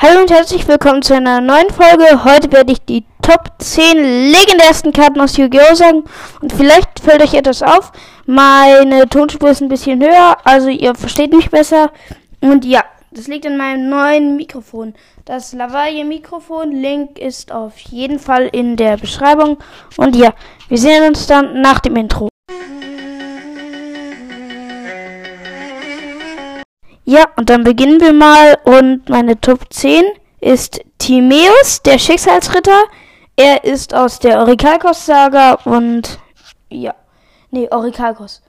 Hallo und herzlich willkommen zu einer neuen Folge. Heute werde ich die Top 10 legendärsten Karten aus Yu-Gi-Oh! sagen. Und vielleicht fällt euch etwas auf. Meine Tonspur ist ein bisschen höher, also ihr versteht mich besser. Und ja, das liegt an meinem neuen Mikrofon. Das Lavaille Mikrofon. Link ist auf jeden Fall in der Beschreibung. Und ja, wir sehen uns dann nach dem Intro. Ja, und dann beginnen wir mal. Und meine Top 10 ist Timeus, der Schicksalsritter. Er ist aus der Orikalkos-Saga und ja. Nee, Orikalkos.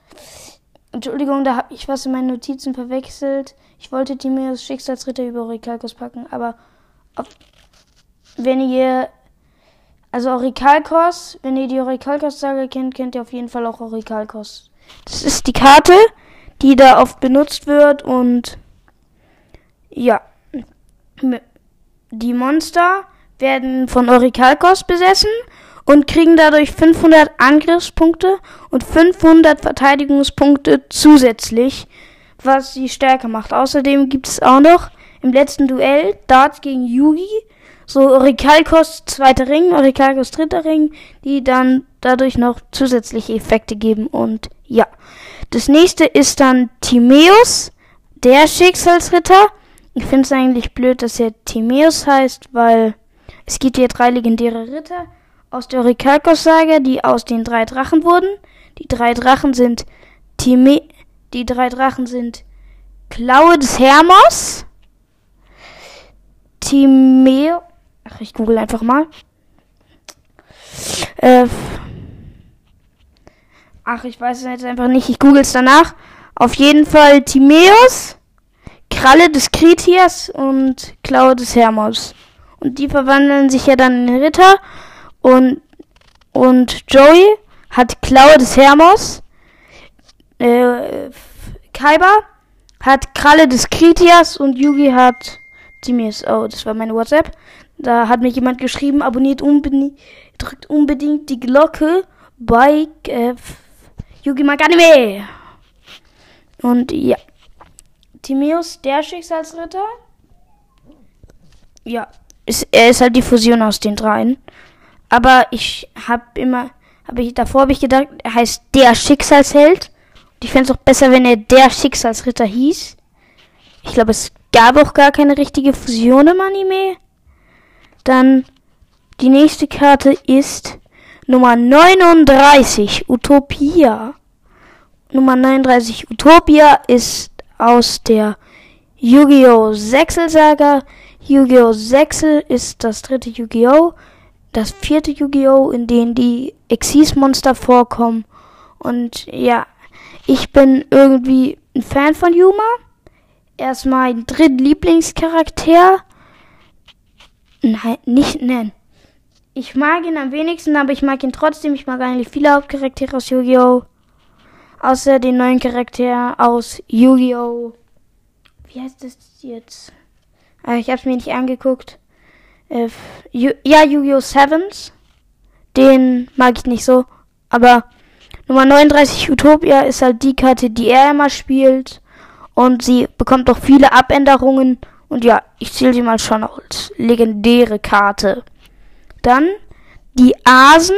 Entschuldigung, da habe ich was in meinen Notizen verwechselt. Ich wollte Timeus Schicksalsritter über Orikalkos packen, aber auf, wenn ihr also Orikalkos, wenn ihr die Orikalkos-Saga kennt, kennt ihr auf jeden Fall auch Orikalkos. Das ist die Karte, die da oft benutzt wird und ja, die Monster werden von Orikalkos besessen und kriegen dadurch 500 Angriffspunkte und 500 Verteidigungspunkte zusätzlich, was sie stärker macht. Außerdem gibt es auch noch im letzten Duell Darts gegen Yugi so Orikalkos zweiter Ring, Orikalkos dritter Ring, die dann dadurch noch zusätzliche Effekte geben und ja. Das nächste ist dann Timeus, der Schicksalsritter. Ich finde es eigentlich blöd, dass er Timeus heißt, weil es gibt hier drei legendäre Ritter aus der Orikalkos-Saga, die aus den drei Drachen wurden. Die drei Drachen sind Time die drei Drachen sind Klaue des Hermos, Timeo, ach ich google einfach mal. Äh, ach, ich weiß es jetzt einfach nicht, ich google es danach. Auf jeden Fall Timeus, Kralle des Kritias und Klaue des Hermos. Und die verwandeln sich ja dann in Ritter und, und Joey hat Klaue des Hermos. Äh, Kaiba hat Kralle des Kritias und Yugi hat Timis. Oh, das war meine WhatsApp. Da hat mir jemand geschrieben, abonniert unbedingt, drückt unbedingt die Glocke bei äh, Yugi Maganime. Und ja. Timeus, der Schicksalsritter. Ja, ist, er ist halt die Fusion aus den dreien. Aber ich habe immer, habe ich davor habe ich gedacht, er heißt der Schicksalsheld. Und ich fände es auch besser, wenn er der Schicksalsritter hieß. Ich glaube, es gab auch gar keine richtige Fusion im Anime. Dann die nächste Karte ist Nummer 39, Utopia. Nummer 39, Utopia, ist aus der Yu-Gi-Oh! Sechsel-Saga. Yu-Gi-Oh! Sechsel ist das dritte Yu-Gi-Oh! Das vierte Yu-Gi-Oh! in dem die Exis-Monster vorkommen. Und ja, ich bin irgendwie ein Fan von Yuma. Er ist mein drittlieblingscharakter. Nein, nicht nennen. Ich mag ihn am wenigsten, aber ich mag ihn trotzdem. Ich mag eigentlich viele Hauptcharaktere aus Yu-Gi-Oh! Außer den neuen Charakter aus Yu-Gi-Oh! Wie heißt das jetzt? Ah, ich hab's mir nicht angeguckt. Äh, ja, Yu-Gi-Oh! Sevens. Den mag ich nicht so. Aber Nummer 39 Utopia ist halt die Karte, die er immer spielt. Und sie bekommt auch viele Abänderungen. Und ja, ich zähle sie mal schon als legendäre Karte. Dann die Asen.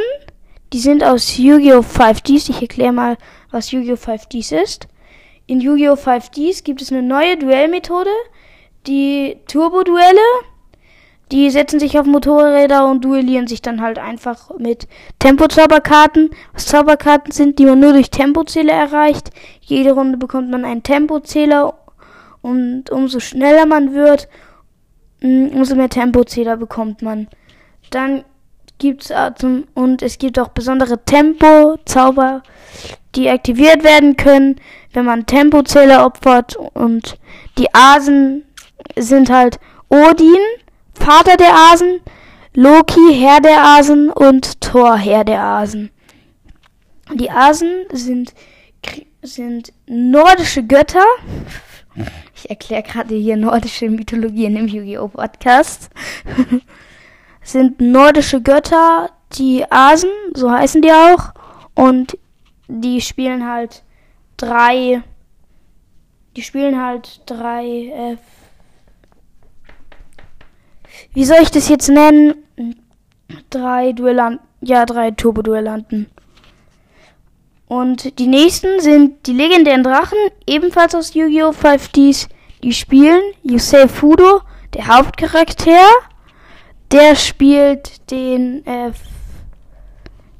Die sind aus Yu-Gi-Oh! 5Ds. Ich erkläre mal, was Yu-Gi-Oh! 5Ds ist. In Yu-Gi-Oh! 5Ds gibt es eine neue Duellmethode. Die Turbo-Duelle. Die setzen sich auf Motorräder und duellieren sich dann halt einfach mit Tempo-Zauberkarten. Was Zauberkarten sind, die man nur durch Tempozähler erreicht. Jede Runde bekommt man einen Tempozähler und umso schneller man wird, mm, umso mehr Tempozähler bekommt man. Dann gibt's zum, und es gibt auch besondere Tempo-Zauber, die aktiviert werden können, wenn man Tempozähler opfert und die Asen sind halt Odin, Vater der Asen, Loki, Herr der Asen und Thor, Herr der Asen. Die Asen sind, sind nordische Götter. Ich erkläre gerade hier nordische Mythologie in dem Yu-Gi-Oh! Podcast. sind nordische Götter, die Asen, so heißen die auch. Und die spielen halt drei. Die spielen halt drei. Äh, wie soll ich das jetzt nennen? Drei Duellanten, ja, drei Turbo-Duellanten. Und die nächsten sind die legendären Drachen, ebenfalls aus Yu-Gi-Oh! 5Ds. Die spielen Yusei Fudo, der Hauptcharakter. Der spielt den äh,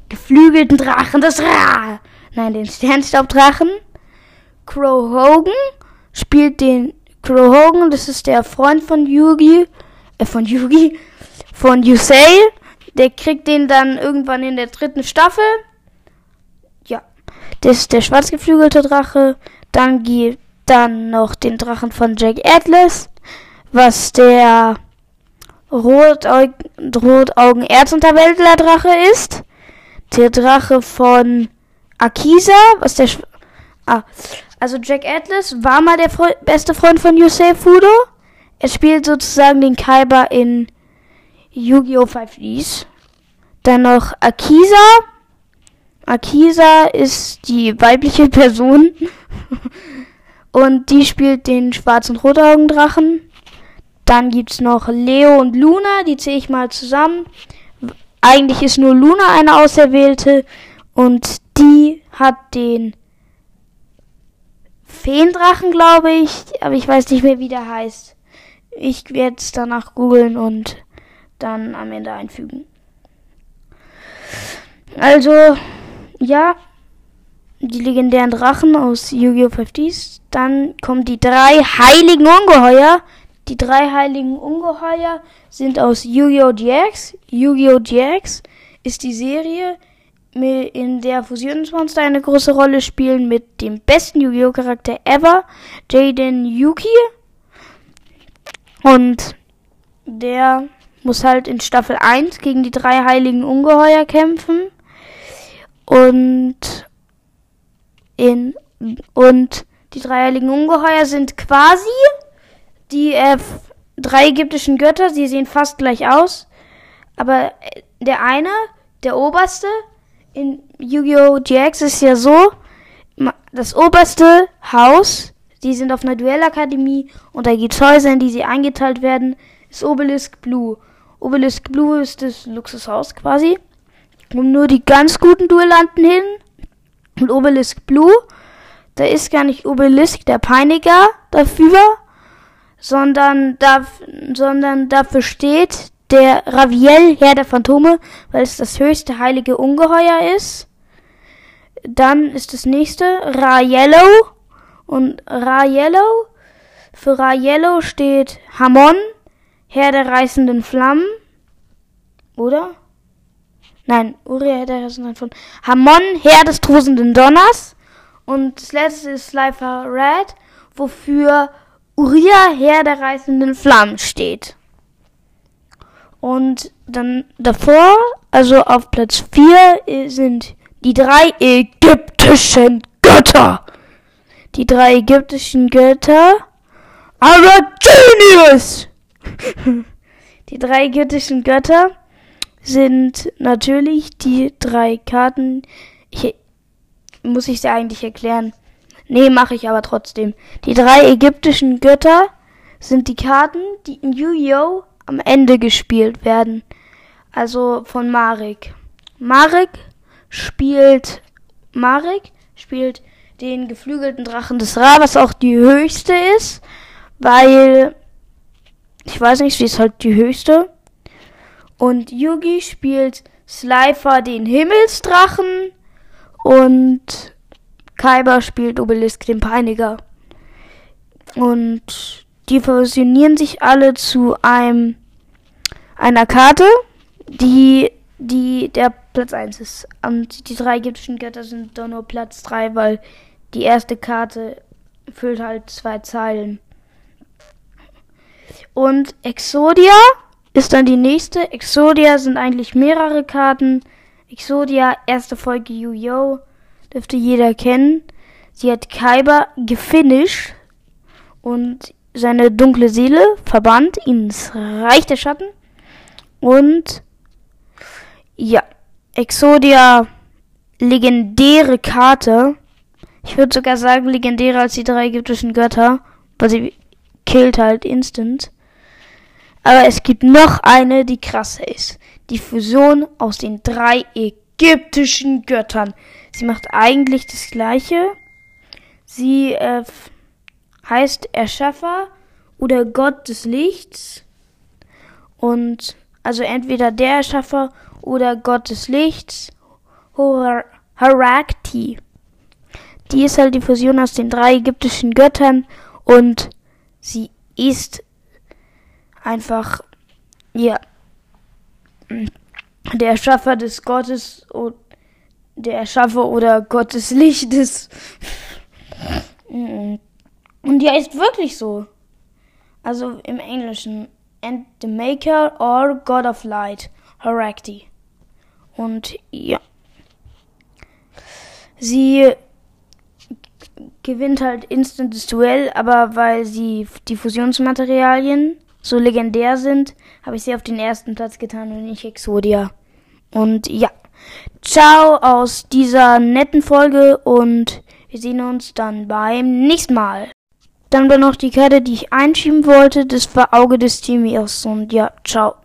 geflügelten Drachen, das Ra. Nein, den Sternstaubdrachen. Crow Hogan spielt den Crow Hogan, das ist der Freund von Yugi, äh, von Yugi, von Yusei. Der kriegt den dann irgendwann in der dritten Staffel. Ja, das ist der schwarzgeflügelte Drache. Dann gibt dann noch den Drachen von Jack Atlas, was der Rotaugen Erzunterwäldler-Drache ist. Der Drache von Akisa, was der. Sch ah, also Jack Atlas war mal der Fre beste Freund von Yusei Fudo. Er spielt sozusagen den Kaiba in Yu-Gi-Oh! 5Ds. Dann noch Akisa. Akisa ist die weibliche Person. und die spielt den schwarzen Rotaugendrachen. Dann gibt's noch Leo und Luna, die zähle ich mal zusammen. Eigentlich ist nur Luna eine Auserwählte und die hat den Feendrachen, glaube ich, aber ich weiß nicht mehr, wie der heißt. Ich werde es danach googeln und dann am Ende einfügen. Also, ja, die legendären Drachen aus Yu-Gi-Oh! 5Ds. Dann kommen die drei heiligen Ungeheuer. Die drei heiligen Ungeheuer sind aus Yu-Gi-Oh! GX. Yu-Gi-Oh! GX ist die Serie, in der Fusionsmonster eine große Rolle spielen mit dem besten Yu-Gi-Oh! Charakter ever, Jaden Yuki. Und der muss halt in Staffel 1 gegen die drei heiligen Ungeheuer kämpfen. Und in und die drei heiligen Ungeheuer sind quasi die äh, drei ägyptischen Götter. Sie sehen fast gleich aus. Aber äh, der eine, der oberste, in Yu-Gi-Oh! GX ist ja so, das oberste Haus, die sind auf einer Duellakademie und da gibt's Häuser, in die sie eingeteilt werden, ist Obelisk Blue. Obelisk Blue ist das Luxushaus quasi. Kommen nur die ganz guten Duellanten hin. Und Obelisk Blue, da ist gar nicht Obelisk der Peiniger dafür, sondern, da, sondern dafür steht der Raviel, Herr der Phantome, weil es das höchste heilige Ungeheuer ist. Dann ist das nächste Ra Yellow. Und Ra Yellow, für Ra Yellow steht Hamon, Herr der reißenden Flammen. Oder? Nein, Uriah, Herr der reißenden Flammen. Hamon, Herr des tosenden Donners. Und das letzte ist Slifer Red, wofür Uriah, Herr der reißenden Flammen steht. Und dann davor, also auf Platz 4, sind die drei ägyptischen Götter. Die drei ägyptischen Götter. Aber Genius! die drei ägyptischen Götter sind natürlich die drei Karten. Ich, muss ich sie eigentlich erklären? Nee, mache ich aber trotzdem. Die drei ägyptischen Götter sind die Karten, die in Yu-Gi-Oh! am Ende gespielt werden. Also von Marek. Marek spielt Marek spielt den geflügelten Drachen des Ra, was auch die höchste ist, weil ich weiß nicht, sie ist halt die höchste. Und Yugi spielt Slifer den Himmelsdrachen und Kaiba spielt Obelisk den Peiniger. Und die fusionieren sich alle zu einem einer Karte, die die der Platz 1 ist. Und die drei ägyptischen Götter sind doch nur Platz 3, weil die erste Karte füllt halt zwei Zeilen. Und Exodia ist dann die nächste. Exodia sind eigentlich mehrere Karten. Exodia, erste Folge Yu-Yo, dürfte jeder kennen. Sie hat Kaiba gefinisht und seine dunkle Seele verbannt ins Reich der Schatten. Und ja, Exodia, legendäre Karte. Ich würde sogar sagen, legendärer als die drei ägyptischen Götter, weil sie killt halt instant. Aber es gibt noch eine, die krasser ist. Die Fusion aus den drei ägyptischen Göttern. Sie macht eigentlich das gleiche. Sie äh, heißt Erschaffer oder Gott des Lichts. Und also entweder der Erschaffer oder Gott des Lichts. Harakti. Die ist halt die Fusion aus den drei ägyptischen Göttern und sie ist einfach, ja, der Erschaffer des Gottes und der Erschaffer oder Gottes Lichtes. Und die heißt wirklich so. Also im Englischen. And the Maker or God of Light. Harakti. Und ja. Sie gewinnt halt instant das Duell, aber weil sie die Fusionsmaterialien so legendär sind, habe ich sie auf den ersten Platz getan und nicht Exodia. Und ja, ciao aus dieser netten Folge und wir sehen uns dann beim nächsten Mal. Dann war noch die Karte, die ich einschieben wollte. Das war Auge des Timios. Und ja, ciao.